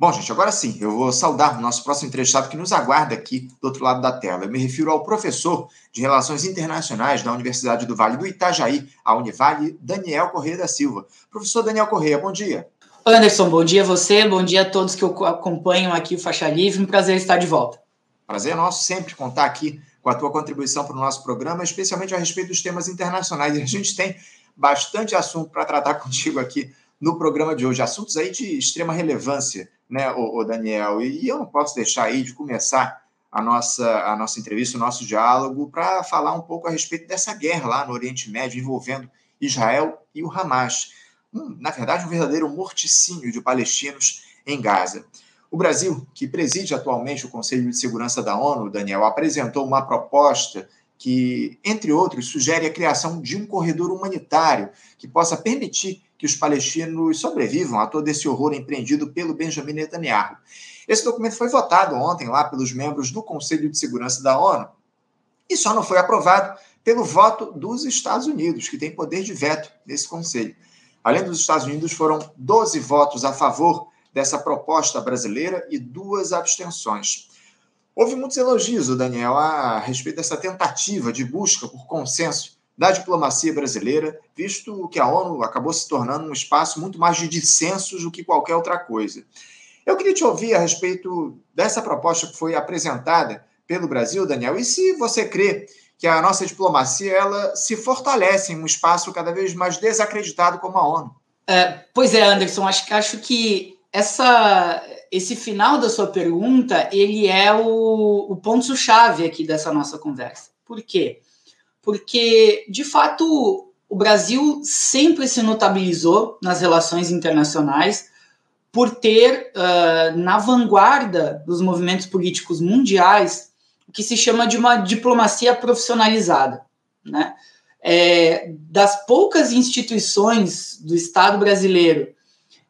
Bom, gente, agora sim, eu vou saudar o nosso próximo entrevistado que nos aguarda aqui do outro lado da tela. Eu me refiro ao professor de Relações Internacionais da Universidade do Vale do Itajaí, a Univale, Daniel Correia da Silva. Professor Daniel Correia, bom dia. Anderson, bom dia a você, bom dia a todos que acompanham aqui o Faixa Livre, um prazer estar de volta. Prazer é nosso sempre contar aqui com a tua contribuição para o nosso programa, especialmente a respeito dos temas internacionais. E a gente tem bastante assunto para tratar contigo aqui no programa de hoje, assuntos aí de extrema relevância né, o, o Daniel? E, eu não posso deixar aí de começar a nossa, a nossa entrevista, o nosso diálogo, para falar um pouco a respeito dessa guerra lá no Oriente Médio envolvendo Israel e o Hamas. Na verdade, um verdadeiro morticínio de palestinos em Gaza. O Brasil, que preside atualmente o Conselho de Segurança da ONU, Daniel, apresentou uma proposta que, entre outros, sugere a criação de um corredor humanitário que possa permitir que os palestinos sobrevivam a todo esse horror empreendido pelo Benjamin Netanyahu. Esse documento foi votado ontem lá pelos membros do Conselho de Segurança da ONU e só não foi aprovado pelo voto dos Estados Unidos, que tem poder de veto nesse conselho. Além dos Estados Unidos, foram 12 votos a favor dessa proposta brasileira e duas abstenções. Houve muitos elogios, Daniel, a respeito dessa tentativa de busca por consenso da diplomacia brasileira, visto que a ONU acabou se tornando um espaço muito mais de dissensos do que qualquer outra coisa. Eu queria te ouvir a respeito dessa proposta que foi apresentada pelo Brasil, Daniel, e se você crê que a nossa diplomacia ela se fortalece em um espaço cada vez mais desacreditado como a ONU. É, pois é, Anderson, acho, acho que essa, esse final da sua pergunta ele é o, o ponto-chave aqui dessa nossa conversa. Por quê? Porque, de fato, o Brasil sempre se notabilizou nas relações internacionais por ter uh, na vanguarda dos movimentos políticos mundiais o que se chama de uma diplomacia profissionalizada. Né? É, das poucas instituições do Estado brasileiro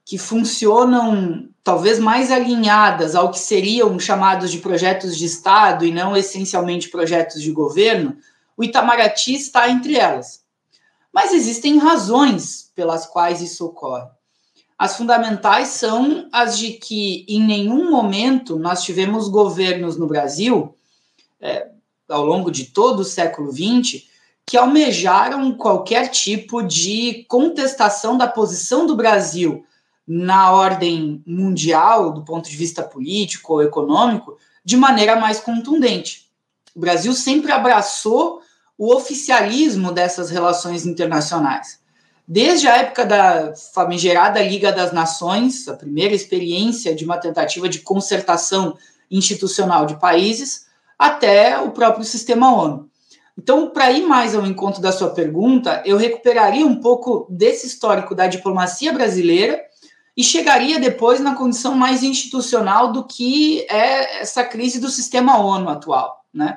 que funcionam talvez mais alinhadas ao que seriam chamados de projetos de Estado e não essencialmente projetos de governo, o Itamaraty está entre elas. Mas existem razões pelas quais isso ocorre. As fundamentais são as de que em nenhum momento nós tivemos governos no Brasil, é, ao longo de todo o século XX, que almejaram qualquer tipo de contestação da posição do Brasil na ordem mundial, do ponto de vista político ou econômico, de maneira mais contundente. O Brasil sempre abraçou o oficialismo dessas relações internacionais. Desde a época da famigerada Liga das Nações, a primeira experiência de uma tentativa de concertação institucional de países, até o próprio sistema ONU. Então, para ir mais ao encontro da sua pergunta, eu recuperaria um pouco desse histórico da diplomacia brasileira e chegaria depois na condição mais institucional do que é essa crise do sistema ONU atual, né?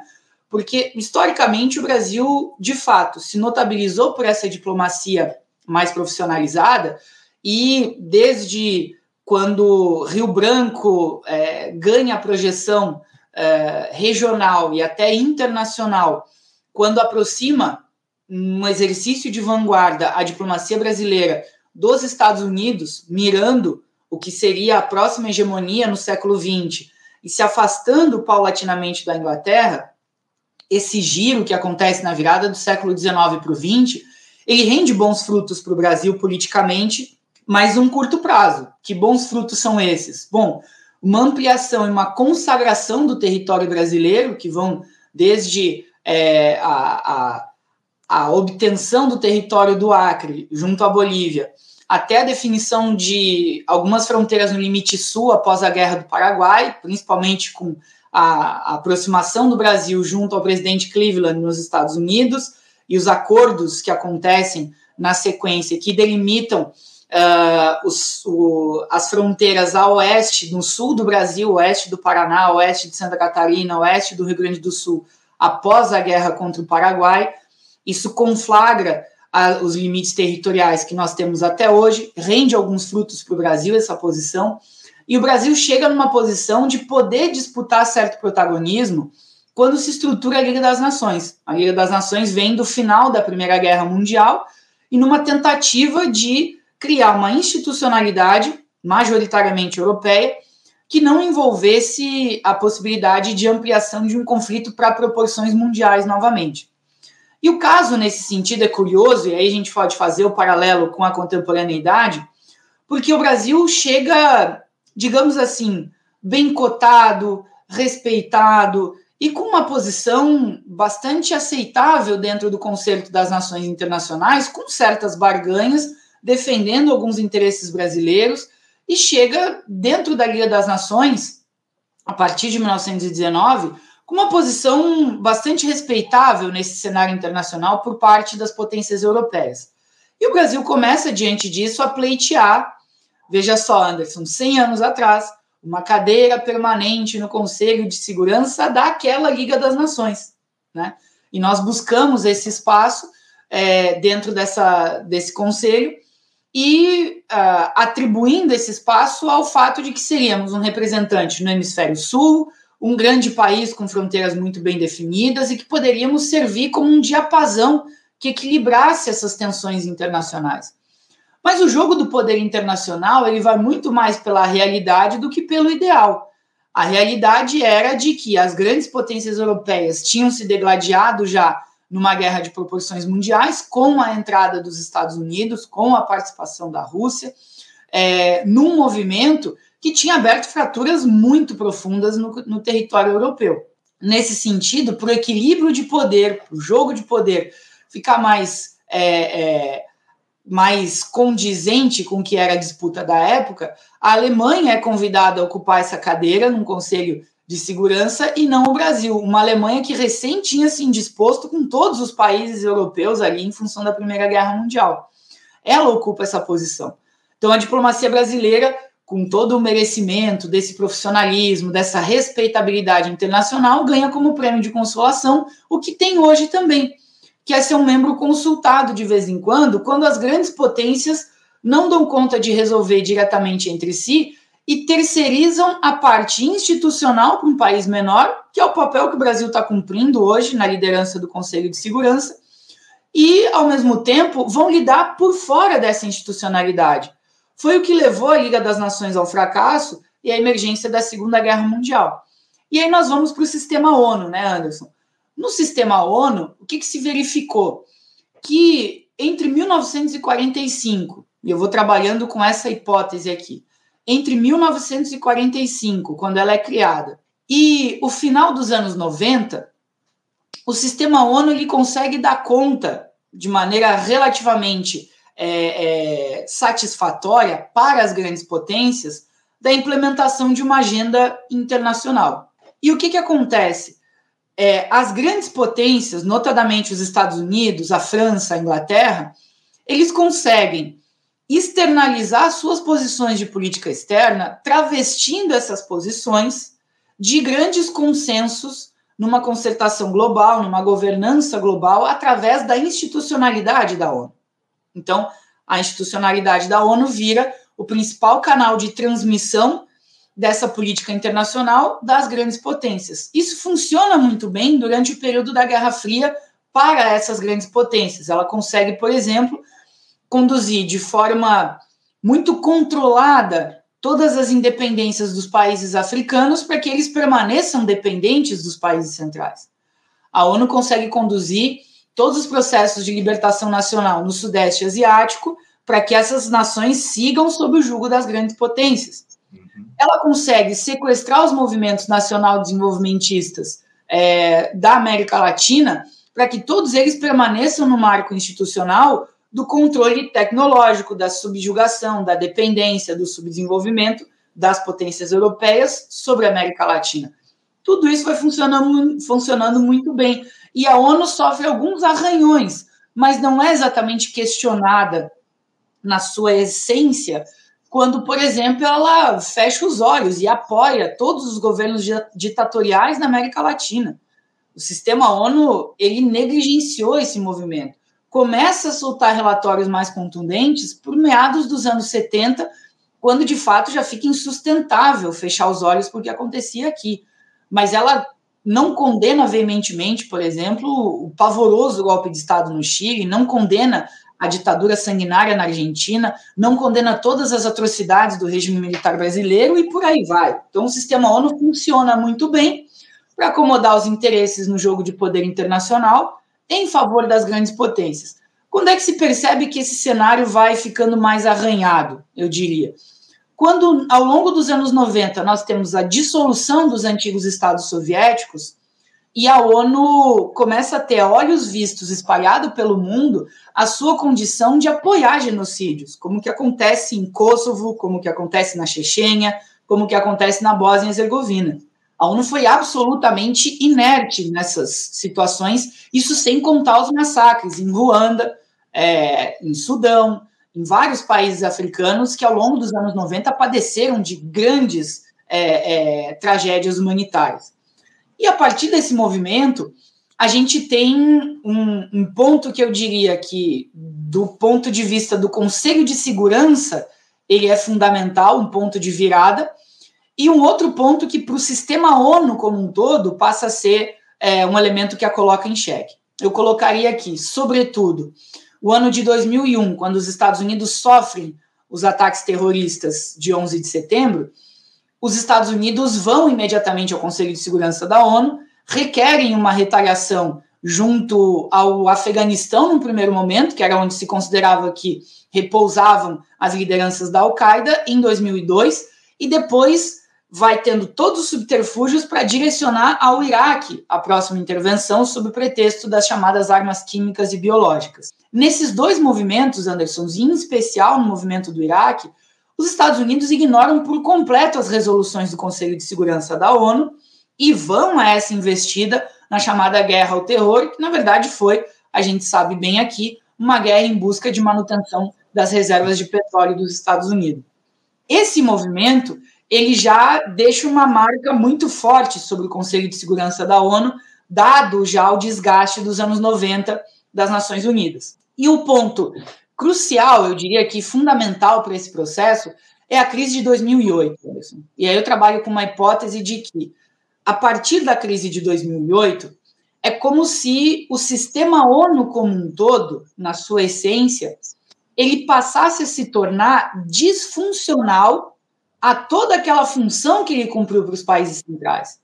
Porque historicamente o Brasil, de fato, se notabilizou por essa diplomacia mais profissionalizada e desde quando Rio Branco é, ganha projeção é, regional e até internacional, quando aproxima um exercício de vanguarda a diplomacia brasileira dos Estados Unidos, mirando o que seria a próxima hegemonia no século XX e se afastando paulatinamente da Inglaterra, esse giro que acontece na virada do século XIX para o XX, ele rende bons frutos para o Brasil politicamente, mas um curto prazo. Que bons frutos são esses? Bom, uma ampliação e uma consagração do território brasileiro, que vão desde é, a, a, a obtenção do território do Acre junto à Bolívia, até a definição de algumas fronteiras no limite sul após a Guerra do Paraguai, principalmente com a, a aproximação do Brasil junto ao presidente Cleveland nos Estados Unidos e os acordos que acontecem na sequência que delimitam uh, os, o, as fronteiras a oeste, no sul do Brasil, oeste do Paraná, oeste de Santa Catarina, oeste do Rio Grande do Sul, após a guerra contra o Paraguai. Isso conflagra uh, os limites territoriais que nós temos até hoje, rende alguns frutos para o Brasil essa posição, e o Brasil chega numa posição de poder disputar certo protagonismo quando se estrutura a Liga das Nações. A Liga das Nações vem do final da Primeira Guerra Mundial e numa tentativa de criar uma institucionalidade majoritariamente europeia que não envolvesse a possibilidade de ampliação de um conflito para proporções mundiais novamente. E o caso, nesse sentido, é curioso, e aí a gente pode fazer o paralelo com a contemporaneidade, porque o Brasil chega, digamos assim, bem cotado, respeitado e com uma posição bastante aceitável dentro do Conselho das Nações Internacionais, com certas barganhas, defendendo alguns interesses brasileiros, e chega dentro da Liga das Nações, a partir de 1919, com uma posição bastante respeitável nesse cenário internacional por parte das potências europeias. E o Brasil começa, diante disso, a pleitear, veja só, Anderson, 100 anos atrás, uma cadeira permanente no Conselho de Segurança daquela Liga das Nações. Né? E nós buscamos esse espaço é, dentro dessa, desse conselho e uh, atribuindo esse espaço ao fato de que seríamos um representante no hemisfério sul, um grande país com fronteiras muito bem definidas e que poderíamos servir como um diapasão que equilibrasse essas tensões internacionais. Mas o jogo do poder internacional ele vai muito mais pela realidade do que pelo ideal. A realidade era de que as grandes potências europeias tinham se degladiado já numa guerra de proporções mundiais, com a entrada dos Estados Unidos, com a participação da Rússia, é, num movimento que tinha aberto fraturas muito profundas no, no território europeu. Nesse sentido, para o equilíbrio de poder, para o jogo de poder ficar mais é, é, mais condizente com o que era a disputa da época, a Alemanha é convidada a ocupar essa cadeira num conselho de segurança e não o Brasil. Uma Alemanha que recém tinha se indisposto com todos os países europeus ali em função da Primeira Guerra Mundial. Ela ocupa essa posição. Então a diplomacia brasileira, com todo o merecimento desse profissionalismo, dessa respeitabilidade internacional, ganha como prêmio de consolação o que tem hoje também que é ser um membro consultado de vez em quando, quando as grandes potências não dão conta de resolver diretamente entre si e terceirizam a parte institucional para um país menor, que é o papel que o Brasil está cumprindo hoje na liderança do Conselho de Segurança, e, ao mesmo tempo, vão lidar por fora dessa institucionalidade. Foi o que levou a Liga das Nações ao fracasso e à emergência da Segunda Guerra Mundial. E aí nós vamos para o sistema ONU, né, Anderson? No sistema ONU, o que, que se verificou? Que entre 1945, e eu vou trabalhando com essa hipótese aqui, entre 1945, quando ela é criada, e o final dos anos 90, o sistema ONU ele consegue dar conta de maneira relativamente é, é, satisfatória para as grandes potências da implementação de uma agenda internacional. E o que, que acontece? É, as grandes potências, notadamente os Estados Unidos, a França, a Inglaterra, eles conseguem externalizar suas posições de política externa, travestindo essas posições de grandes consensos numa concertação global, numa governança global, através da institucionalidade da ONU. Então, a institucionalidade da ONU vira o principal canal de transmissão dessa política internacional das grandes potências. Isso funciona muito bem durante o período da Guerra Fria para essas grandes potências. Ela consegue, por exemplo, conduzir de forma muito controlada todas as independências dos países africanos para que eles permaneçam dependentes dos países centrais. A ONU consegue conduzir todos os processos de libertação nacional no Sudeste Asiático para que essas nações sigam sob o jugo das grandes potências ela consegue sequestrar os movimentos nacional desenvolvimentistas é, da América Latina para que todos eles permaneçam no marco institucional do controle tecnológico, da subjugação, da dependência, do subdesenvolvimento das potências europeias sobre a América Latina. Tudo isso vai funcionando, funcionando muito bem. E a ONU sofre alguns arranhões, mas não é exatamente questionada na sua essência quando, por exemplo, ela fecha os olhos e apoia todos os governos ditatoriais na América Latina. O sistema ONU ele negligenciou esse movimento. Começa a soltar relatórios mais contundentes por meados dos anos 70, quando de fato já fica insustentável fechar os olhos porque acontecia aqui. Mas ela não condena veementemente, por exemplo, o pavoroso golpe de Estado no Chile, não condena a ditadura sanguinária na Argentina, não condena todas as atrocidades do regime militar brasileiro e por aí vai. Então, o sistema ONU funciona muito bem para acomodar os interesses no jogo de poder internacional em favor das grandes potências. Quando é que se percebe que esse cenário vai ficando mais arranhado, eu diria? Quando, ao longo dos anos 90, nós temos a dissolução dos antigos estados soviéticos e a ONU começa a ter olhos vistos espalhado pelo mundo a sua condição de apoiar genocídios, como que acontece em Kosovo, como que acontece na Chechênia, como que acontece na Bósnia e Herzegovina. A ONU foi absolutamente inerte nessas situações, isso sem contar os massacres em Ruanda, é, em Sudão, em vários países africanos que ao longo dos anos 90 padeceram de grandes é, é, tragédias humanitárias. E a partir desse movimento, a gente tem um, um, ponto que eu diria que, do ponto de vista do Conselho de Segurança, ele é fundamental, um ponto de virada, e um outro ponto que, para o sistema ONU como um todo, passa a ser é, um elemento que a coloca em xeque. Eu colocaria aqui, sobretudo, o ano de 2001, quando os Estados Unidos sofrem os ataques terroristas de 11 de setembro, os Estados Unidos vão imediatamente ao Conselho de Segurança da ONU, requerem uma retaliação junto ao Afeganistão, no primeiro momento, que era onde se considerava que repousavam as lideranças da Al-Qaeda, em 2002, e depois vai tendo todos os subterfúgios para direcionar ao Iraque a próxima intervenção sob o pretexto das chamadas armas químicas e biológicas. Nesses dois movimentos, Anderson, em especial no movimento do Iraque, os Estados Unidos ignoram por completo as resoluções do Conselho de Segurança da ONU e vão a essa investida na chamada guerra ao terror, que na verdade foi, a gente sabe bem aqui, uma guerra em busca de manutenção das reservas de petróleo dos Estados Unidos. Esse movimento ele já deixa uma marca muito forte sobre o Conselho de Segurança da ONU, dado já o desgaste dos anos 90 das Nações Unidas. E o ponto crucial, eu diria que fundamental para esse processo, é a crise de 2008. E aí eu trabalho com uma hipótese de que, a partir da crise de 2008, é como se o sistema ONU como um todo, na sua essência, ele passasse a se tornar disfuncional a toda aquela função que ele cumpriu para os países centrais.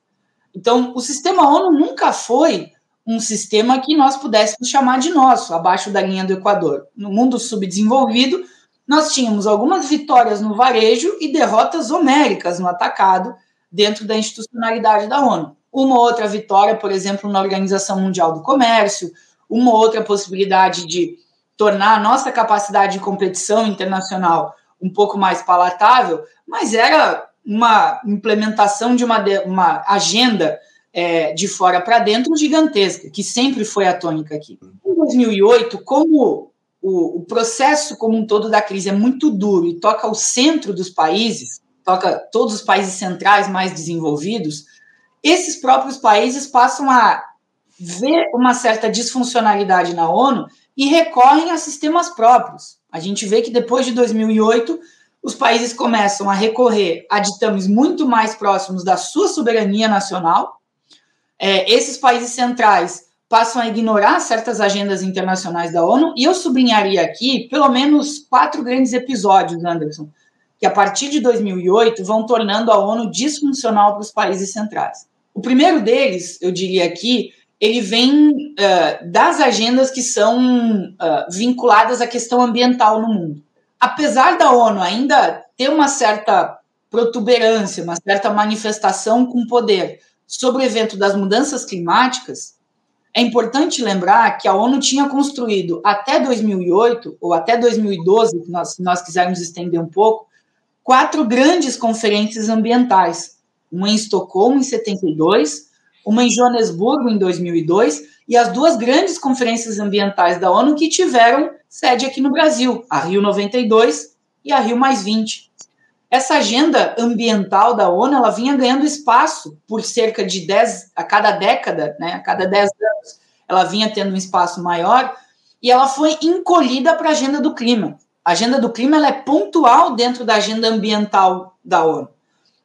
Então, o sistema ONU nunca foi um sistema que nós pudéssemos chamar de nosso, abaixo da linha do Equador. No mundo subdesenvolvido, nós tínhamos algumas vitórias no varejo e derrotas homéricas no atacado dentro da institucionalidade da ONU. Uma outra vitória, por exemplo, na Organização Mundial do Comércio, uma outra possibilidade de tornar a nossa capacidade de competição internacional um pouco mais palatável, mas era uma implementação de uma, uma agenda é, de fora para dentro gigantesca, que sempre foi a tônica aqui. Em 2008, como o, o, processo como um todo da crise é muito duro e toca o centro dos países, toca todos os países centrais mais desenvolvidos, esses próprios países passam a ver uma certa disfuncionalidade na ONU e recorrem a sistemas próprios. A gente vê que depois de 2008, os países começam a recorrer a ditames muito mais próximos da sua soberania nacional. É, esses países centrais passam a ignorar certas agendas internacionais da ONU, e eu sublinharia aqui pelo menos quatro grandes episódios, Anderson, que a partir de 2008 vão tornando a ONU disfuncional para os países centrais. O primeiro deles, eu diria aqui, ele vem uh, das agendas que são uh, vinculadas à questão ambiental no mundo. Apesar da ONU ainda ter uma certa protuberância, uma certa manifestação com poder sobre o evento das mudanças climáticas, é importante lembrar que a ONU tinha construído até 2008 ou até 2012, se nós, nós quisermos estender um pouco, quatro grandes conferências ambientais. Uma em Estocolmo, em 72, uma em Joanesburgo em 2002 e as duas grandes conferências ambientais da ONU que tiveram sede aqui no Brasil, a Rio 92 e a Rio mais 20. Essa agenda ambiental da ONU, ela vinha ganhando espaço por cerca de 10 a cada década, né, a cada 10 anos, ela vinha tendo um espaço maior e ela foi encolhida para a agenda do clima. A agenda do clima ela é pontual dentro da agenda ambiental da ONU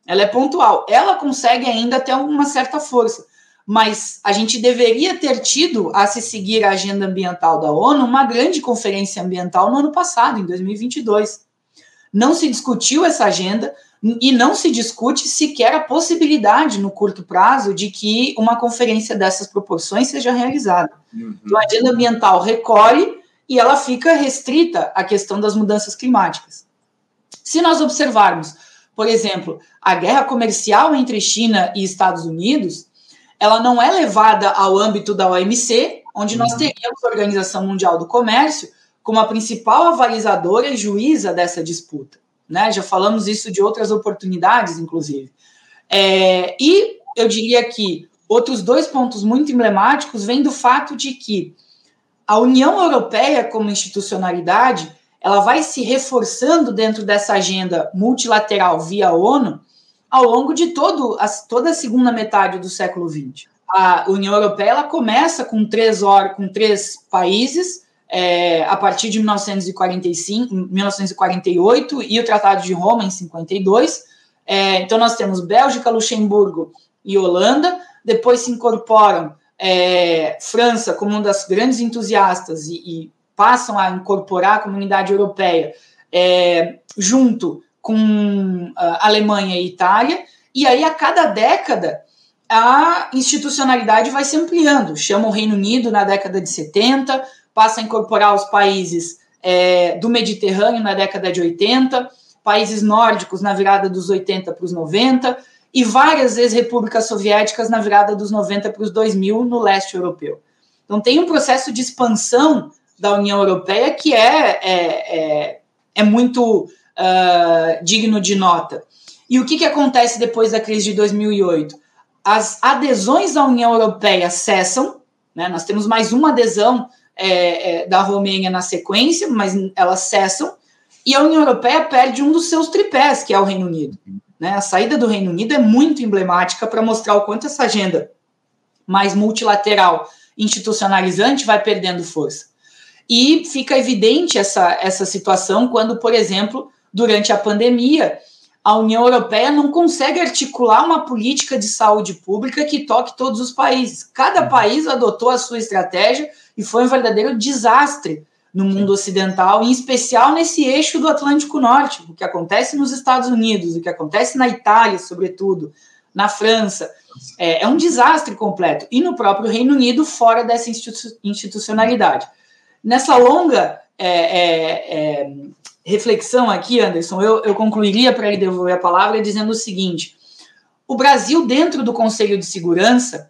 ela é pontual. Ela consegue ainda ter uma certa força. mas a gente deveria ter tido, a se seguir a agenda ambiental da ONU, uma grande conferência ambiental no ano passado, em 2022. Não se discutiu essa agenda e não se discute sequer a possibilidade, no curto prazo, de que uma conferência dessas proporções seja realizada. Uhum. Então, a agenda ambiental recolhe e ela fica restrita à questão das mudanças climáticas. Se nós observarmos, por exemplo, a guerra comercial entre China e Estados Unidos, ela não é levada ao âmbito da OMC, onde nós uhum. teríamos a Organização Mundial do Comércio como a principal avalizadora e juíza dessa disputa. Né? Já falamos isso de outras oportunidades, inclusive. É, e eu diria que outros dois pontos muito emblemáticos vêm do fato de que a União Europeia, como institucionalidade, ela vai se reforçando dentro dessa agenda multilateral via ONU ao longo de todo a, toda a segunda metade do século XX. A União Europeia ela começa com três, com três países, é, a partir de 1945, 1948 e o Tratado de Roma em 52. É, então nós temos Bélgica, Luxemburgo e Holanda. Depois se incorporam é, França como uma das grandes entusiastas e, e, passam a incorporar a comunidade europeia é, junto com a Alemanha e Itália, e aí a cada década a institucionalidade vai se ampliando. Chama o Reino Unido na década de 70, passa a incorporar os países é, do Mediterrâneo na década de 80, países nórdicos na virada dos 80 para os 90, e várias vezes repúblicas soviéticas na virada dos 90 para os 2000 no leste europeu. Então tem um processo de expansão da União Europeia que é, é, é, é muito uh, digno de nota. E o que, que acontece depois da crise de 2008? As adesões à União Europeia cessam, né? nós temos mais uma adesão é, é, da Romênia na sequência, mas elas cessam, e a União Europeia perde um dos seus tripés, que é o Reino Unido. Né? A saída do Reino Unido é muito emblemática para mostrar o quanto essa agenda mais multilateral, institucionalizante, vai perdendo força. E fica evidente essa, essa situação quando, por exemplo, durante a pandemia, a União Europeia não consegue articular uma política de saúde pública que toque todos os países. Cada uhum. país adotou a sua estratégia e foi um verdadeiro desastre no mundo ocidental, em especial nesse eixo do Atlântico Norte, o que acontece nos Estados Unidos, o que acontece na Itália, sobretudo, na França. É, é um desastre completo. E no próprio Reino Unido, fora dessa institucionalidade. Nessa longa é, é, é reflexão aqui, Anderson, eu, eu concluiria para ele devolver a palavra dizendo o seguinte: o Brasil, dentro do Conselho de Segurança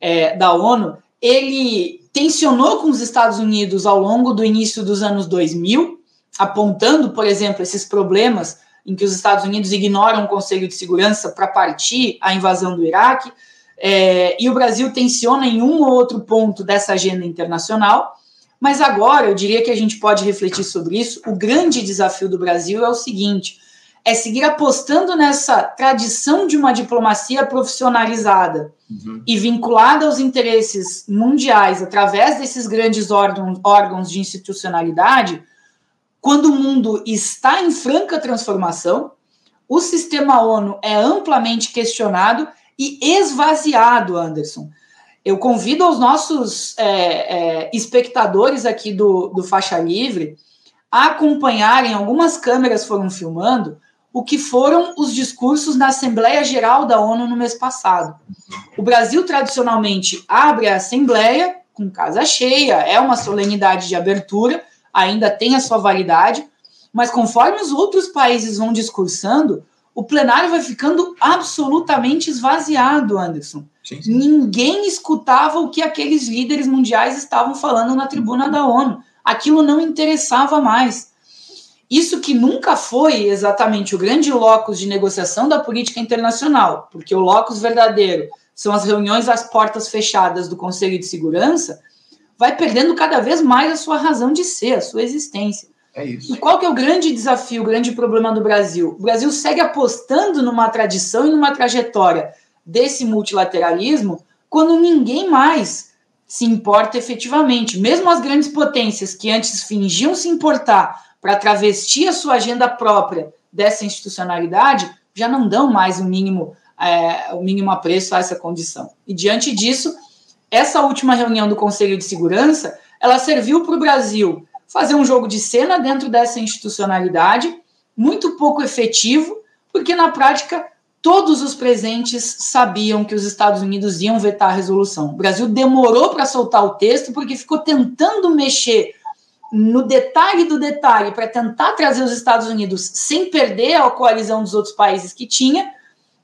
é, da ONU, ele tensionou com os Estados Unidos ao longo do início dos anos 2000, apontando, por exemplo, esses problemas em que os Estados Unidos ignoram o Conselho de Segurança para partir a invasão do Iraque, é, e o Brasil tensiona em um ou outro ponto dessa agenda internacional. Mas agora, eu diria que a gente pode refletir sobre isso. O grande desafio do Brasil é o seguinte: é seguir apostando nessa tradição de uma diplomacia profissionalizada uhum. e vinculada aos interesses mundiais através desses grandes órgãos, órgãos de institucionalidade, quando o mundo está em franca transformação, o sistema ONU é amplamente questionado e esvaziado, Anderson. Eu convido os nossos é, é, espectadores aqui do, do Faixa Livre a acompanharem, algumas câmeras foram filmando, o que foram os discursos na Assembleia Geral da ONU no mês passado. O Brasil tradicionalmente abre a Assembleia com casa cheia, é uma solenidade de abertura, ainda tem a sua validade, mas conforme os outros países vão discursando, o plenário vai ficando absolutamente esvaziado, Anderson. Sim, sim. Ninguém escutava o que aqueles líderes mundiais estavam falando na tribuna da ONU. Aquilo não interessava mais. Isso que nunca foi exatamente o grande locus de negociação da política internacional, porque o locus verdadeiro são as reuniões às portas fechadas do Conselho de Segurança, vai perdendo cada vez mais a sua razão de ser, a sua existência. É isso. E qual que é o grande desafio, o grande problema do Brasil? O Brasil segue apostando numa tradição e numa trajetória desse multilateralismo quando ninguém mais se importa efetivamente. Mesmo as grandes potências que antes fingiam se importar para travestir a sua agenda própria dessa institucionalidade, já não dão mais o mínimo é, o mínimo apreço a essa condição. E diante disso, essa última reunião do Conselho de Segurança, ela serviu para o Brasil fazer um jogo de cena dentro dessa institucionalidade, muito pouco efetivo, porque na prática todos os presentes sabiam que os Estados Unidos iam vetar a resolução. O Brasil demorou para soltar o texto porque ficou tentando mexer no detalhe do detalhe para tentar trazer os Estados Unidos sem perder a coalizão dos outros países que tinha,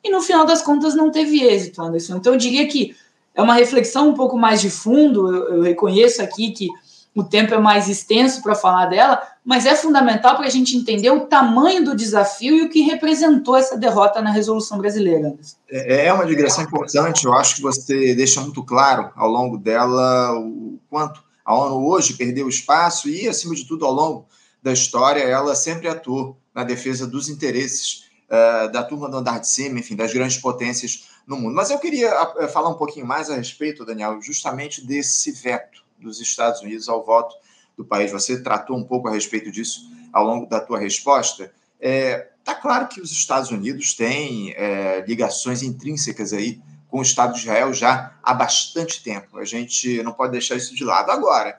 e no final das contas não teve êxito, Anderson. Então eu diria que é uma reflexão um pouco mais de fundo, eu, eu reconheço aqui que o tempo é mais extenso para falar dela, mas é fundamental para a gente entender o tamanho do desafio e o que representou essa derrota na resolução brasileira. É, é uma digressão importante, eu acho que você deixa muito claro ao longo dela o quanto a ONU hoje perdeu espaço e, acima de tudo, ao longo da história, ela sempre atuou na defesa dos interesses uh, da turma do andar de cima, enfim, das grandes potências no mundo. Mas eu queria uh, falar um pouquinho mais a respeito, Daniel, justamente desse veto dos Estados Unidos ao voto do país. Você tratou um pouco a respeito disso ao longo da tua resposta. É, tá claro que os Estados Unidos têm é, ligações intrínsecas aí com o Estado de Israel já há bastante tempo. A gente não pode deixar isso de lado. Agora,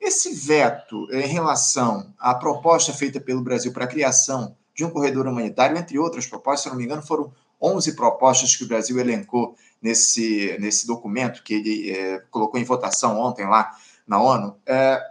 esse veto em relação à proposta feita pelo Brasil para a criação de um corredor humanitário, entre outras propostas, se não me engano, foram 11 propostas que o Brasil elencou nesse, nesse documento que ele é, colocou em votação ontem lá na ONU. É,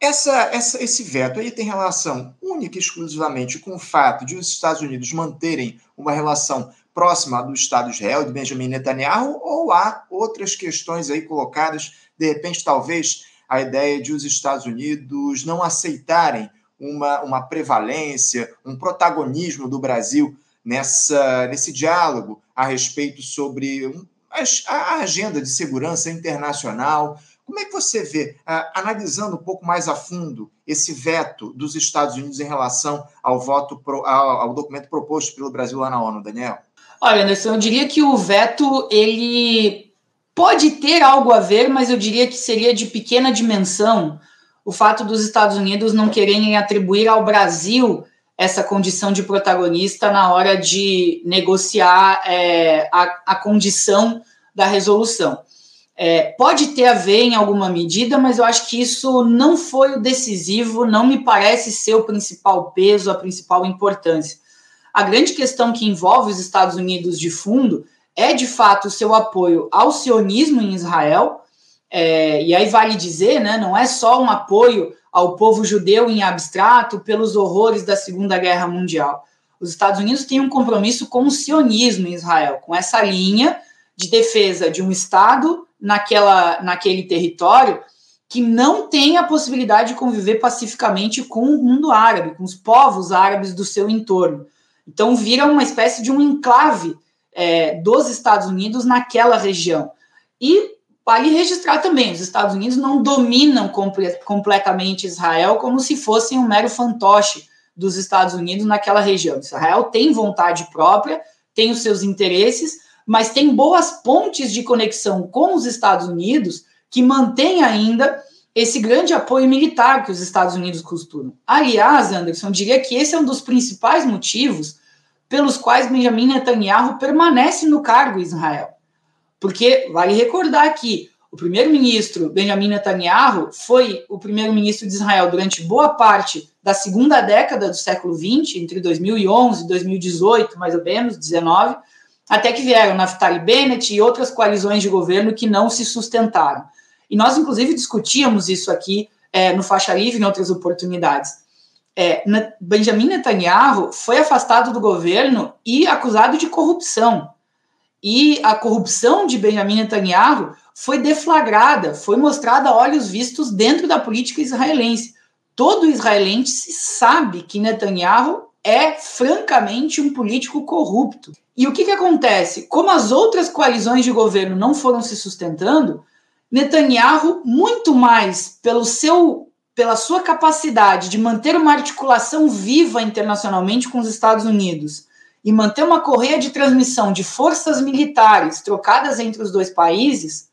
essa, essa, esse veto aí tem relação única e exclusivamente com o fato de os Estados Unidos manterem uma relação próxima do Estado de Israel, de Benjamin Netanyahu, ou há outras questões aí colocadas, de repente, talvez, a ideia de os Estados Unidos não aceitarem uma, uma prevalência, um protagonismo do Brasil nessa, nesse diálogo a respeito sobre um, a, a, agenda de segurança internacional. Como é que você vê, uh, analisando um pouco mais a fundo, esse veto dos Estados Unidos em relação ao voto pro, ao, ao documento proposto pelo Brasil lá na ONU, Daniel? Olha, Anderson, eu diria que o veto ele pode ter algo a ver, mas eu diria que seria de pequena dimensão o fato dos Estados Unidos não quererem atribuir ao Brasil essa condição de protagonista na hora de negociar é, a, a condição da resolução. É, pode ter a ver em alguma medida, mas eu acho que isso não foi o decisivo, não me parece ser o principal peso, a principal importância. A grande questão que envolve os Estados Unidos de fundo é, de fato, o seu apoio ao sionismo em Israel. É, e aí vale dizer, né, não é só um apoio ao povo judeu em abstrato pelos horrores da Segunda Guerra Mundial. Os Estados Unidos têm um compromisso com o sionismo em Israel, com essa linha de defesa de um Estado naquela, naquele território que não tem a possibilidade de conviver pacificamente com o mundo árabe, com os povos árabes do seu entorno. Então, vira uma espécie de um enclave é, dos Estados Unidos naquela região. E vale registrar também: os Estados Unidos não dominam comple completamente Israel como se fossem um mero fantoche dos Estados Unidos naquela região. Israel tem vontade própria, tem os seus interesses, mas tem boas pontes de conexão com os Estados Unidos que mantém ainda esse grande apoio militar que os Estados Unidos costumam. Aliás, Anderson, diria que esse é um dos principais motivos pelos quais Benjamin Netanyahu permanece no cargo em Israel. Porque vale recordar que o primeiro-ministro Benjamin Netanyahu foi o primeiro-ministro de Israel durante boa parte da segunda década do século XX, entre 2011 e 2018, mais ou menos, 19, até que vieram Naftali Bennett e outras coalizões de governo que não se sustentaram. E nós, inclusive, discutíamos isso aqui é, no Faixa Livre em outras oportunidades é, Benjamin Netanyahu foi afastado do governo e acusado de corrupção. E a corrupção de Benjamin Netanyahu foi deflagrada, foi mostrada a olhos vistos dentro da política israelense. Todo israelense sabe que Netanyahu é francamente um político corrupto. E o que, que acontece? Como as outras coalizões de governo não foram se sustentando, Netanyahu, muito mais pelo seu pela sua capacidade de manter uma articulação viva internacionalmente com os Estados Unidos e manter uma correia de transmissão de forças militares trocadas entre os dois países,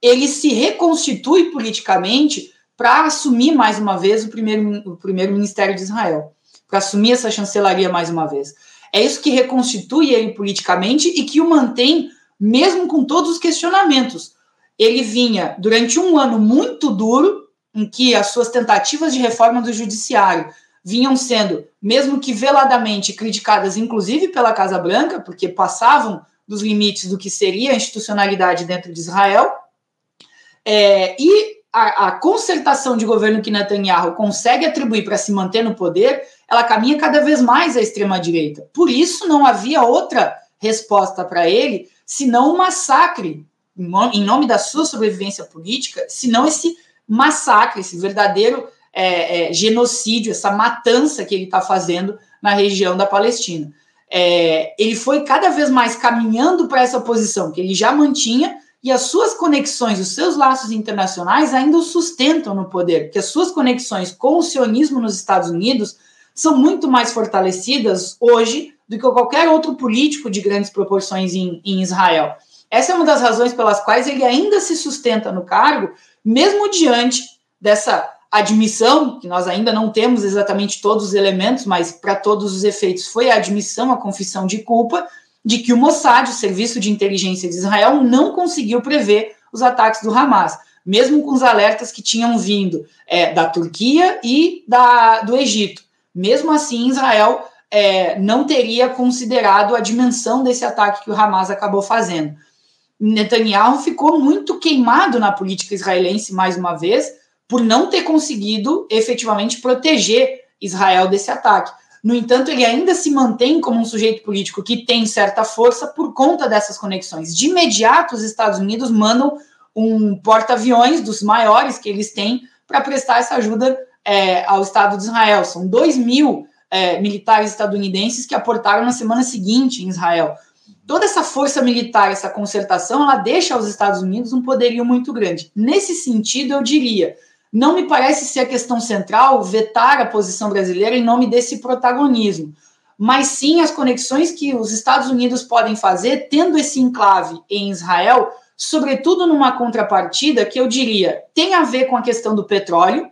ele se reconstitui politicamente para assumir mais uma vez o primeiro, o primeiro ministério de Israel, para assumir essa chancelaria mais uma vez. É isso que reconstitui ele politicamente e que o mantém, mesmo com todos os questionamentos. Ele vinha durante um ano muito duro, em que as suas tentativas de reforma do judiciário vinham sendo, mesmo que veladamente, criticadas, inclusive pela Casa Branca, porque passavam dos limites do que seria a institucionalidade dentro de Israel. É, e a, a, concertação de governo que Netanyahu consegue atribuir para se manter no poder, ela caminha cada vez mais à extrema-direita. Por isso, não havia outra resposta para ele senão um massacre, em nome da sua sobrevivência política, senão esse massacre, esse verdadeiro é, é, genocídio, essa matança que ele está fazendo na região da Palestina. É, ele foi cada vez mais caminhando para essa posição que ele já mantinha, e as suas conexões, os seus laços internacionais ainda o sustentam no poder, porque as suas conexões com o sionismo nos Estados Unidos são muito mais fortalecidas hoje do que qualquer outro político de grandes proporções em, em Israel. Essa é uma das razões pelas quais ele ainda se sustenta no cargo, mesmo diante dessa admissão, que nós ainda não temos exatamente todos os elementos, mas para todos os efeitos foi a admissão, a confissão de culpa, de que o Mossad, o Serviço de Inteligência de Israel, não conseguiu prever os ataques do Hamas, mesmo com os alertas que tinham vindo é, da Turquia e da, do Egito. Mesmo assim, Israel é, não teria considerado a dimensão desse ataque que o Hamas acabou fazendo. Netanyahu ficou muito queimado na política israelense, mais uma vez, por não ter conseguido efetivamente proteger Israel desse ataque. No entanto, ele ainda se mantém como um sujeito político que tem certa força por conta dessas conexões. De imediato, os Estados Unidos mandam um porta-aviões dos maiores que eles têm para prestar essa ajuda é, ao Estado de Israel. São 2 mil é, militares estadunidenses que aportaram na semana seguinte em Israel. Toda essa força militar, essa concertação, ela deixa aos Estados Unidos um poderio muito grande. Nesse sentido, eu diria não me parece ser a questão central vetar a posição brasileira em nome desse protagonismo, mas sim as conexões que os Estados Unidos podem fazer tendo esse enclave em Israel, sobretudo numa contrapartida que eu diria tem a ver com a questão do petróleo,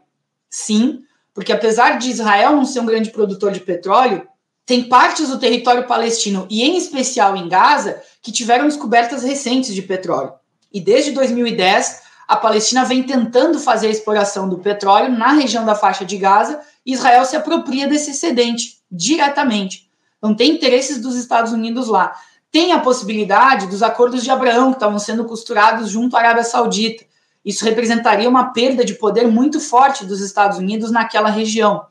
sim, porque apesar de Israel não ser um grande produtor de petróleo, tem partes do território palestino, e em especial em Gaza, que tiveram descobertas recentes de petróleo. E desde 2010, a Palestina vem tentando fazer a exploração do petróleo na região da faixa de Gaza e Israel se apropria desse excedente diretamente. Não tem interesses dos Estados Unidos lá. Tem a possibilidade dos acordos de Abraão que estavam sendo costurados junto à Arábia Saudita. Isso representaria uma perda de poder muito forte dos Estados Unidos naquela região.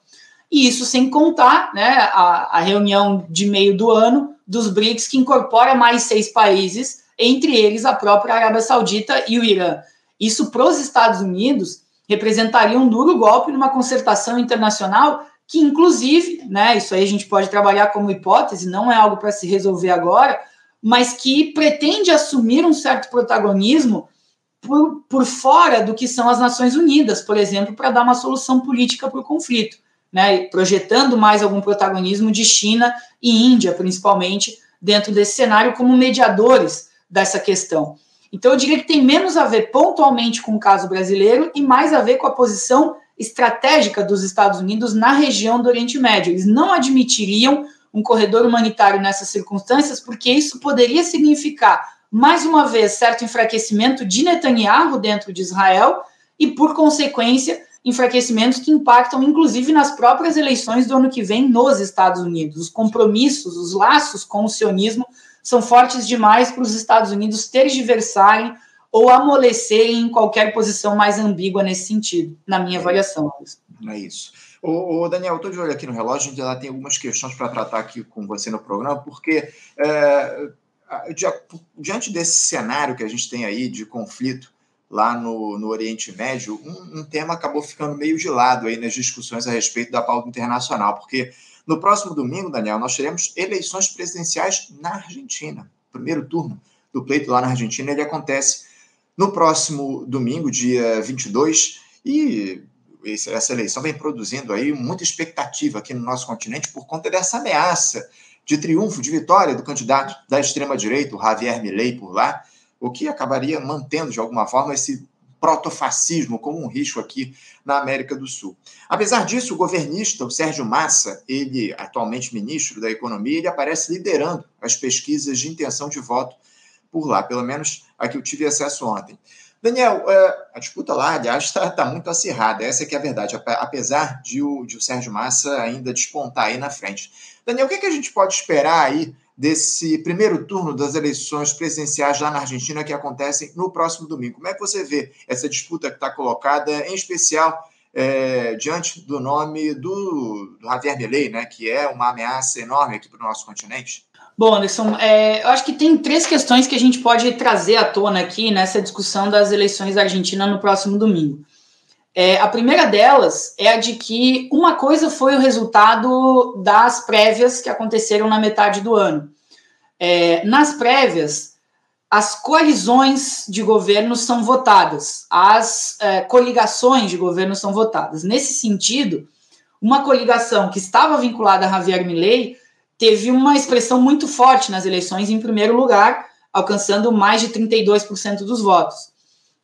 E isso sem contar né, a, a reunião de meio do ano dos BRICS, que incorpora mais seis países, entre eles a própria Arábia Saudita e o Irã. Isso para os Estados Unidos representaria um duro golpe numa concertação internacional que, inclusive, né, isso aí a gente pode trabalhar como hipótese, não é algo para se resolver agora, mas que pretende assumir um certo protagonismo por, por fora do que são as Nações Unidas, por exemplo, para dar uma solução política para o conflito, né, projetando mais algum protagonismo de China e Índia, principalmente, dentro desse cenário como mediadores dessa questão. Então, eu diria que tem menos a ver pontualmente com o caso brasileiro e mais a ver com a posição estratégica dos Estados Unidos na região do Oriente Médio. Eles não admitiriam um corredor humanitário nessas circunstâncias, porque isso poderia significar, mais uma vez, certo enfraquecimento de Netanyahu dentro de Israel e, por consequência, enfraquecimentos que impactam, inclusive, nas próprias eleições do ano que vem nos Estados Unidos. Os compromissos, os laços com o sionismo são fortes demais para os Estados Unidos tergiversarem ou amolecerem em qualquer posição mais ambígua nesse sentido, na minha avaliação. É isso. O, Daniel, estou de olho aqui no relógio, já tem algumas questões para tratar aqui com você no programa, porque é, diante desse cenário que a gente tem aí de conflito lá no, no Oriente Médio, um, um tema acabou ficando meio de lado aí nas discussões a respeito da pauta internacional, porque no próximo domingo, Daniel, nós teremos eleições presidenciais na Argentina. O primeiro turno do pleito lá na Argentina ele acontece no próximo domingo, dia 22, e essa eleição vem produzindo aí muita expectativa aqui no nosso continente por conta dessa ameaça de triunfo, de vitória do candidato da extrema-direita, o Javier Milei, por lá, o que acabaria mantendo, de alguma forma, esse protofascismo como um risco aqui na América do Sul. Apesar disso, o governista, o Sérgio Massa, ele atualmente ministro da Economia, ele aparece liderando as pesquisas de intenção de voto por lá, pelo menos a que eu tive acesso ontem. Daniel, é, a disputa lá, aliás, está tá muito acirrada, essa é que é a verdade, apesar de o, de o Sérgio Massa ainda despontar aí na frente. Daniel, o que, é que a gente pode esperar aí desse primeiro turno das eleições presidenciais lá na Argentina que acontecem no próximo domingo? Como é que você vê essa disputa que está colocada, em especial é, diante do nome do, do Javier Milei, né, que é uma ameaça enorme aqui para o nosso continente? Bom, Anderson, é, eu acho que tem três questões que a gente pode trazer à tona aqui nessa discussão das eleições da Argentina no próximo domingo. É, a primeira delas é a de que uma coisa foi o resultado das prévias que aconteceram na metade do ano. É, nas prévias, as coalizões de governo são votadas, as é, coligações de governo são votadas. Nesse sentido, uma coligação que estava vinculada a Javier Milei teve uma expressão muito forte nas eleições em primeiro lugar, alcançando mais de 32% dos votos.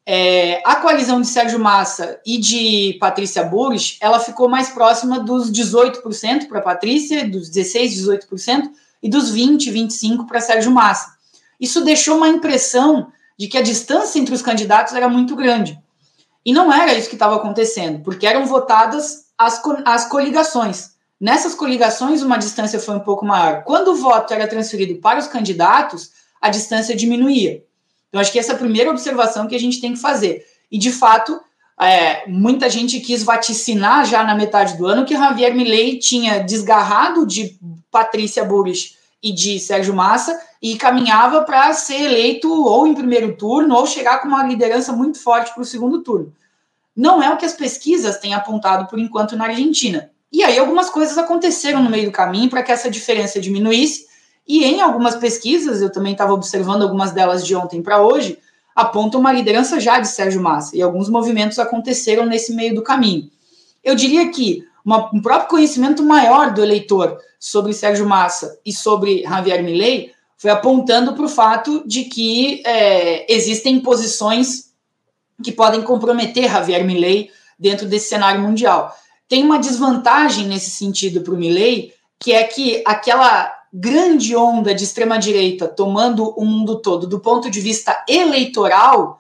É, a coalizão de Sérgio Massa e de Patrícia Burris, ela ficou mais próxima dos 18% para Patrícia, dos 16, 18%, e dos 20, 25% para Sérgio Massa. Isso deixou uma impressão de que a distância entre os candidatos era muito grande. E não era isso que estava acontecendo, porque eram votadas as, as coligações. Nessas coligações, uma distância foi um pouco maior. Quando o voto era transferido para os candidatos, a distância diminuía. Então, acho que essa é a primeira observação que a gente tem que fazer. E, de fato, é, muita gente quis vaticinar já na metade do ano que Javier Milei tinha desgarrado de Patrícia Burris e de Sérgio Massa e caminhava para ser eleito ou em primeiro turno ou chegar com uma liderança muito forte para o segundo turno. Não é o que as pesquisas têm apontado por enquanto na Argentina. E aí algumas coisas aconteceram no meio do caminho para que essa diferença diminuísse. E em algumas pesquisas, eu também estava observando algumas delas de ontem para hoje, apontam uma liderança já de Sérgio Massa. E alguns movimentos aconteceram nesse meio do caminho. Eu diria que uma, um próprio conhecimento maior do eleitor sobre Sérgio Massa e sobre Javier Milei foi apontando para o fato de que é, existem posições que podem comprometer Javier Milei dentro desse cenário mundial. Tem uma desvantagem nesse sentido para o Milley, que é que aquela grande onda de extrema-direita tomando o mundo todo do ponto de vista eleitoral,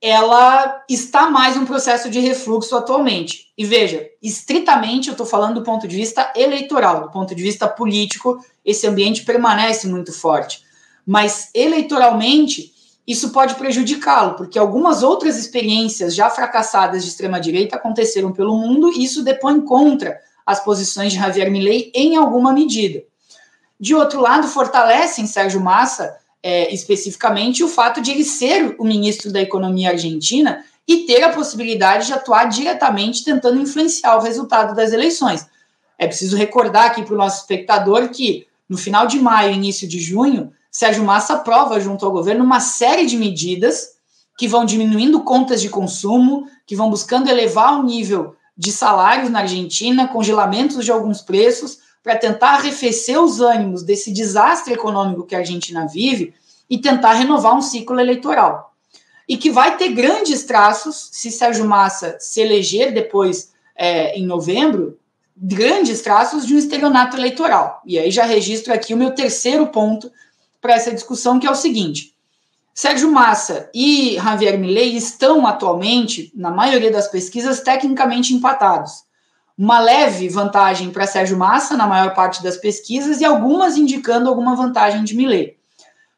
ela está mais um processo de refluxo atualmente. E veja, estritamente eu estou falando do ponto de vista eleitoral, do ponto de vista político, esse ambiente permanece muito forte. Mas eleitoralmente, isso pode prejudicá-lo, porque algumas outras experiências já fracassadas de extrema-direita aconteceram pelo mundo e isso depõe contra as posições de Javier Milei em alguma medida. De outro lado, fortalecem Sérgio Massa, é, especificamente, o fato de ele ser o ministro da Economia argentina e ter a possibilidade de atuar diretamente tentando influenciar o resultado das eleições. É preciso recordar aqui para o nosso espectador que no final de maio, início de junho, Sérgio Massa aprova junto ao governo uma série de medidas que vão diminuindo contas de consumo, que vão buscando elevar o nível de salários na Argentina, congelamentos de alguns preços, para tentar arrefecer os ânimos desse desastre econômico que a Argentina vive e tentar renovar um ciclo eleitoral. E que vai ter grandes traços, se Sérgio Massa se eleger depois é, em novembro, grandes traços de um estelionato eleitoral. E aí já registro aqui o meu terceiro ponto para essa discussão, que é o seguinte: Sérgio Massa e Javier Milei estão atualmente, na maioria das pesquisas, tecnicamente empatados. Uma leve vantagem para Sérgio Massa na maior parte das pesquisas e algumas indicando alguma vantagem de Milei.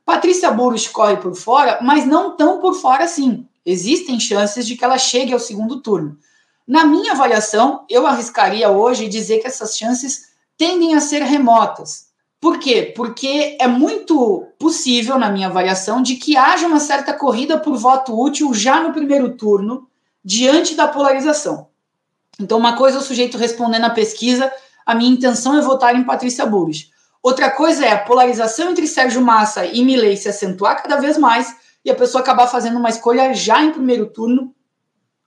Patrícia Burros corre por fora, mas não tão por fora assim. Existem chances de que ela chegue ao segundo turno. Na minha avaliação, eu arriscaria hoje dizer que essas chances tendem a ser remotas. Por quê? Porque é muito possível, na minha avaliação, de que haja uma certa corrida por voto útil já no primeiro turno, diante da polarização. Então, uma coisa é o sujeito respondendo na pesquisa, a minha intenção é votar em Patrícia Burris. Outra coisa é a polarização entre Sérgio Massa e Milley se acentuar cada vez mais e a pessoa acabar fazendo uma escolha já em primeiro turno,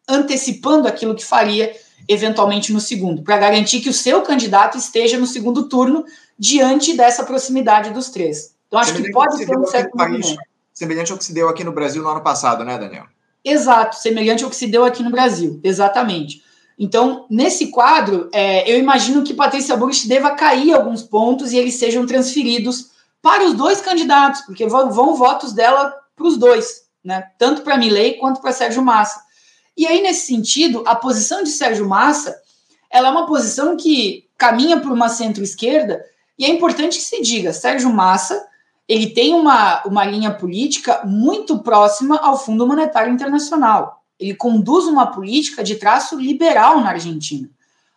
antecipando aquilo que faria eventualmente no segundo, para garantir que o seu candidato esteja no segundo turno diante dessa proximidade dos três. Então, acho que pode ser um certo país, Semelhante ao que se deu aqui no Brasil no ano passado, né, Daniel? Exato, semelhante ao que se deu aqui no Brasil, exatamente. Então, nesse quadro, é, eu imagino que Patrícia Bullrich deva cair alguns pontos e eles sejam transferidos para os dois candidatos, porque vão, vão votos dela para os dois, né? tanto para Milley quanto para Sérgio Massa. E aí, nesse sentido, a posição de Sérgio Massa ela é uma posição que caminha por uma centro-esquerda, e é importante que se diga, Sérgio Massa ele tem uma, uma linha política muito próxima ao Fundo Monetário Internacional. Ele conduz uma política de traço liberal na Argentina.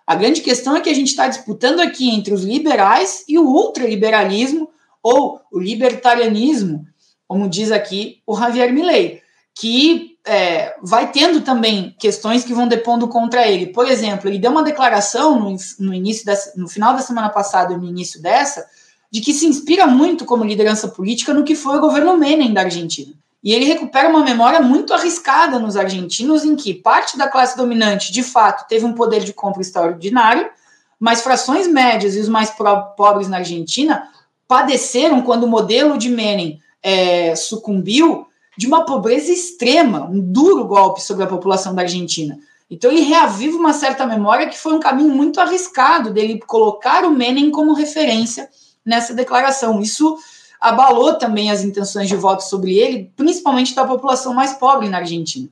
A grande questão é que a gente está disputando aqui entre os liberais e o ultraliberalismo, ou o libertarianismo, como diz aqui o Javier Milei, que é, vai tendo também questões que vão depondo contra ele. Por exemplo, ele deu uma declaração no, no início dessa, no final da semana passada e no início dessa, de que se inspira muito como liderança política no que foi o governo Menem da Argentina. E ele recupera uma memória muito arriscada nos argentinos, em que parte da classe dominante, de fato, teve um poder de compra extraordinário, mas frações médias e os mais pobres na Argentina padeceram quando o modelo de Menem é, sucumbiu de uma pobreza extrema, um duro golpe sobre a população da Argentina. Então ele reaviva uma certa memória que foi um caminho muito arriscado dele colocar o Menem como referência nessa declaração. Isso abalou também as intenções de voto sobre ele, principalmente da população mais pobre na Argentina.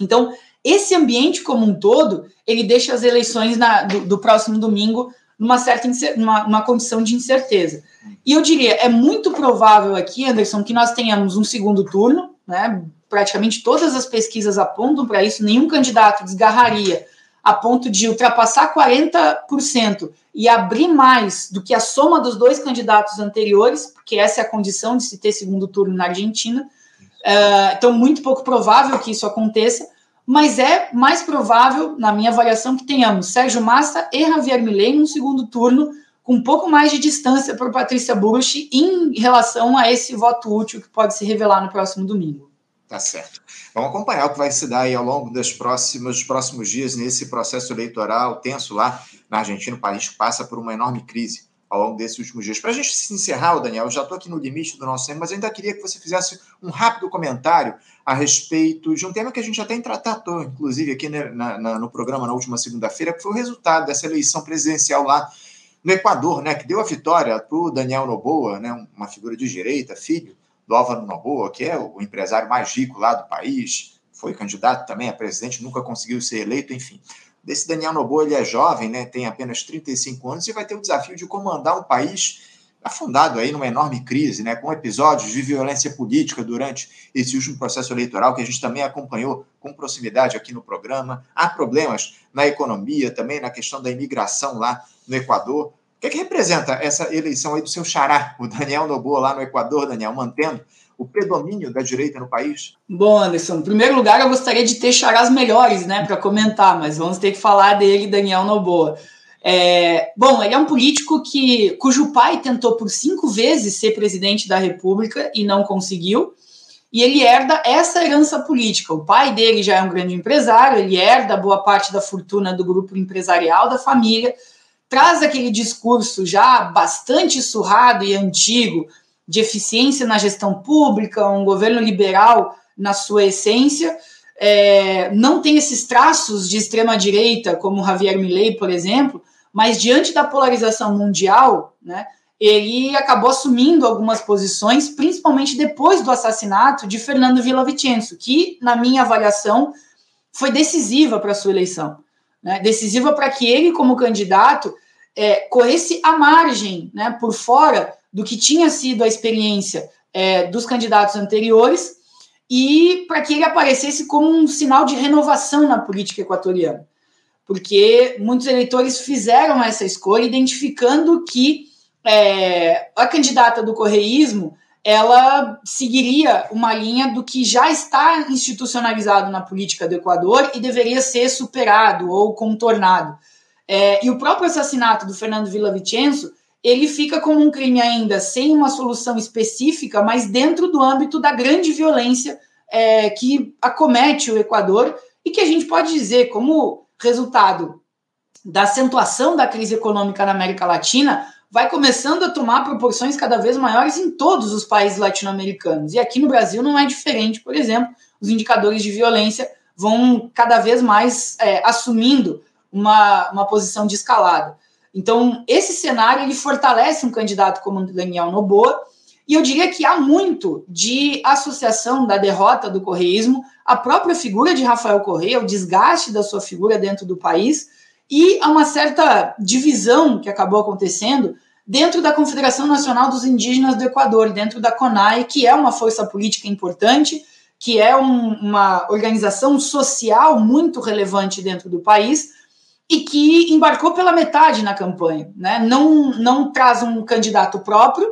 Então, esse ambiente como um todo, ele deixa as eleições na, do, do, próximo domingo numa certa numa, numa condição de incerteza. E eu diria, é muito provável aqui, Anderson, que nós tenhamos um segundo turno, né? Praticamente todas as pesquisas apontam para isso, nenhum candidato desgarraria a ponto de ultrapassar 40% e abrir mais do que a soma dos dois candidatos anteriores, porque essa é a condição de se ter segundo turno na Argentina. Uh, então, muito pouco provável que isso aconteça, mas é mais provável, na minha avaliação, que tenhamos Sérgio Massa e Javier Milei no segundo turno, com um pouco mais de distância para Patrícia Bush em relação a esse voto útil que pode se revelar no próximo domingo. Tá certo. Vamos acompanhar o que vai se dar aí ao longo dos próximos, dias nesse processo eleitoral tenso lá na Argentina. O país passa por uma enorme crise ao longo desses últimos dias. Para a gente se encerrar, Daniel, eu já estou aqui no limite do nosso tempo, mas ainda queria que você fizesse um rápido comentário a respeito de um tema que a gente tem tratado, inclusive aqui na, na, no programa na última segunda-feira, que foi o resultado dessa eleição presidencial lá no Equador, né, que deu a vitória para o Daniel Noboa, né, uma figura de direita, filho do Álvaro Noboa, que é o empresário mais rico lá do país, foi candidato também a presidente, nunca conseguiu ser eleito, enfim. Desse Daniel Noboa, ele é jovem, né, tem apenas 35 anos e vai ter o desafio de comandar um país afundado aí numa enorme crise, né, com episódios de violência política durante esse último processo eleitoral que a gente também acompanhou com proximidade aqui no programa. Há problemas na economia, também na questão da imigração lá no Equador. O que, é que representa essa eleição aí do seu xará, o Daniel Noboa, lá no Equador, Daniel, mantendo o predomínio da direita no país? Bom, Anderson, em primeiro lugar, eu gostaria de ter xarás melhores, né, para comentar, mas vamos ter que falar dele, Daniel Noboa. É, bom, ele é um político que, cujo pai tentou por cinco vezes ser presidente da República e não conseguiu, e ele herda essa herança política. O pai dele já é um grande empresário, ele herda boa parte da fortuna do grupo empresarial da família, traz aquele discurso já bastante surrado e antigo de eficiência na gestão pública, um governo liberal na sua essência, é, não tem esses traços de extrema direita, como Javier Milei, por exemplo, mas diante da polarização mundial, né, ele acabou assumindo algumas posições, principalmente depois do assassinato de Fernando Villavicencio, que, na minha avaliação, foi decisiva para a sua eleição né, decisiva para que ele, como candidato, é, corresse à margem, né, por fora do que tinha sido a experiência é, dos candidatos anteriores e para que ele aparecesse como um sinal de renovação na política equatoriana. Porque muitos eleitores fizeram essa escolha identificando que é, a candidata do correísmo ela seguiria uma linha do que já está institucionalizado na política do Equador e deveria ser superado ou contornado. É, e o próprio assassinato do Fernando Villavicencio, ele fica como um crime ainda sem uma solução específica, mas dentro do âmbito da grande violência é, que acomete o Equador e que a gente pode dizer como resultado da acentuação da crise econômica na América Latina, vai começando a tomar proporções cada vez maiores em todos os países latino-americanos. E aqui no Brasil não é diferente, por exemplo, os indicadores de violência vão cada vez mais é, assumindo uma, uma posição de escalada. Então, esse cenário ele fortalece um candidato como Daniel Noboa, e eu diria que há muito de associação da derrota do correísmo à própria figura de Rafael Correia, o desgaste da sua figura dentro do país, e a uma certa divisão que acabou acontecendo dentro da Confederação Nacional dos Indígenas do Equador, dentro da CONAI, que é uma força política importante, que é um, uma organização social muito relevante dentro do país e que embarcou pela metade na campanha, né? não, não traz um candidato próprio,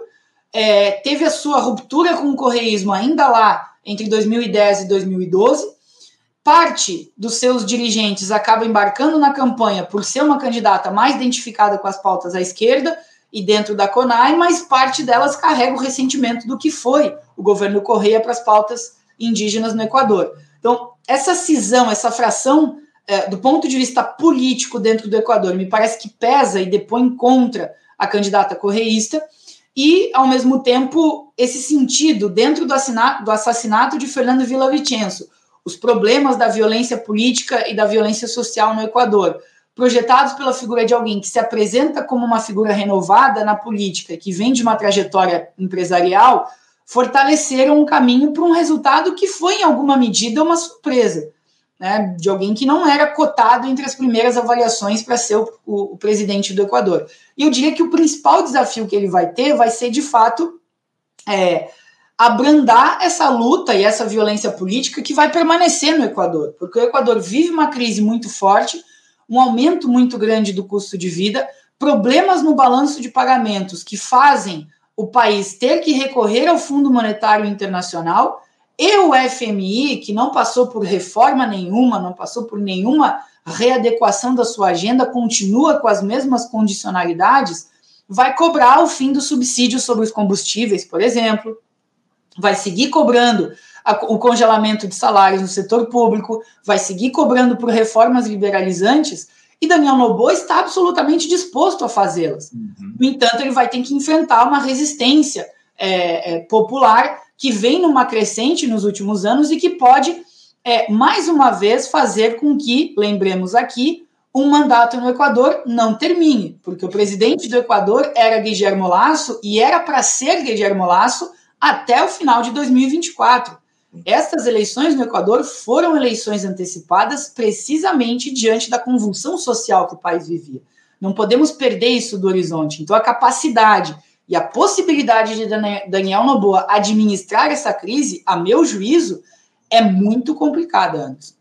é, teve a sua ruptura com o correísmo ainda lá entre 2010 e 2012, parte dos seus dirigentes acaba embarcando na campanha por ser uma candidata mais identificada com as pautas à esquerda e dentro da CONAI, mas parte delas carrega o ressentimento do que foi o governo Correia para as pautas indígenas no Equador. Então, essa cisão, essa fração é, do ponto de vista político dentro do Equador, me parece que pesa e depõe contra a candidata correísta, e, ao mesmo tempo, esse sentido dentro do, do assassinato de Fernando Villavicencio, os problemas da violência política e da violência social no Equador, projetados pela figura de alguém que se apresenta como uma figura renovada na política, que vem de uma trajetória empresarial, fortaleceram um caminho para um resultado que foi, em alguma medida, uma surpresa. Né, de alguém que não era cotado entre as primeiras avaliações para ser o, o, o, presidente do Equador. E eu diria que o principal desafio que ele vai ter vai ser, de fato, é, abrandar essa luta e essa violência política que vai permanecer no Equador, porque o Equador vive uma crise muito forte, um aumento muito grande do custo de vida, problemas no balanço de pagamentos que fazem o país ter que recorrer ao Fundo Monetário Internacional e o FMI, que não passou por reforma nenhuma, não passou por nenhuma readequação da sua agenda, continua com as mesmas condicionalidades, vai cobrar o fim do subsídio sobre os combustíveis, por exemplo, vai seguir cobrando a, o congelamento de salários no setor público, vai seguir cobrando por reformas liberalizantes, e Daniel Noboa está absolutamente disposto a fazê-las. Uhum. No entanto, ele vai ter que enfrentar uma resistência é, é, popular que vem numa crescente nos últimos anos e que pode, é, mais uma vez, fazer com que, lembremos aqui, um mandato no Equador não termine, porque o presidente do Equador era Guillermo Lasso e era para ser Guillermo Lasso até o final de 2024. Estas eleições no Equador foram eleições antecipadas precisamente diante da convulsão social que o país vivia. Não podemos perder isso do horizonte. Então, a capacidade e a possibilidade de Daniel Noboa administrar essa crise, a meu juízo, é muito complicada, Anderson.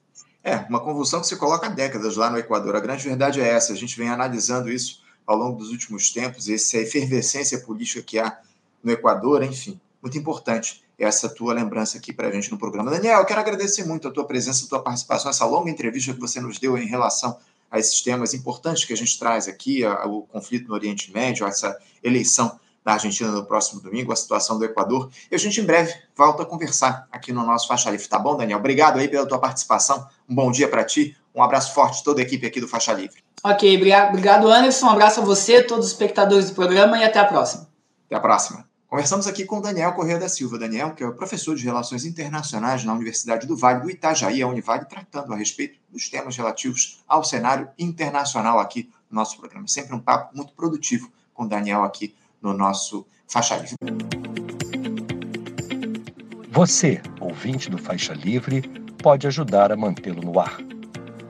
É, uma convulsão que se coloca há décadas lá no Equador. A grande verdade é essa. A gente vem analisando isso ao longo dos últimos tempos, essa efervescência política que há no Equador, enfim muito importante essa tua lembrança aqui para a gente no programa. Daniel, eu quero agradecer muito a tua presença, a tua participação, essa longa entrevista que você nos deu em relação a esses temas importantes que a gente traz aqui, o conflito no Oriente Médio, essa eleição da Argentina no próximo domingo, a situação do Equador. E a gente em breve volta a conversar aqui no nosso Faixa Livre, tá bom, Daniel? Obrigado aí pela tua participação. Um bom dia para ti. Um abraço forte toda a equipe aqui do Faixa Livre. Ok, obrigado, Anderson. Um abraço a você, todos os espectadores do programa e até a próxima. Até a próxima. Conversamos aqui com Daniel Correia da Silva. Daniel, que é professor de Relações Internacionais na Universidade do Vale do Itajaí, a Univale, tratando a respeito dos temas relativos ao cenário internacional aqui no nosso programa. Sempre um papo muito produtivo com Daniel aqui no nosso Faixa Livre. Você, ouvinte do Faixa Livre, pode ajudar a mantê-lo no ar.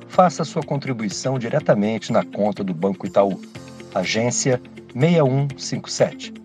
Faça sua contribuição diretamente na conta do Banco Itaú, agência 6157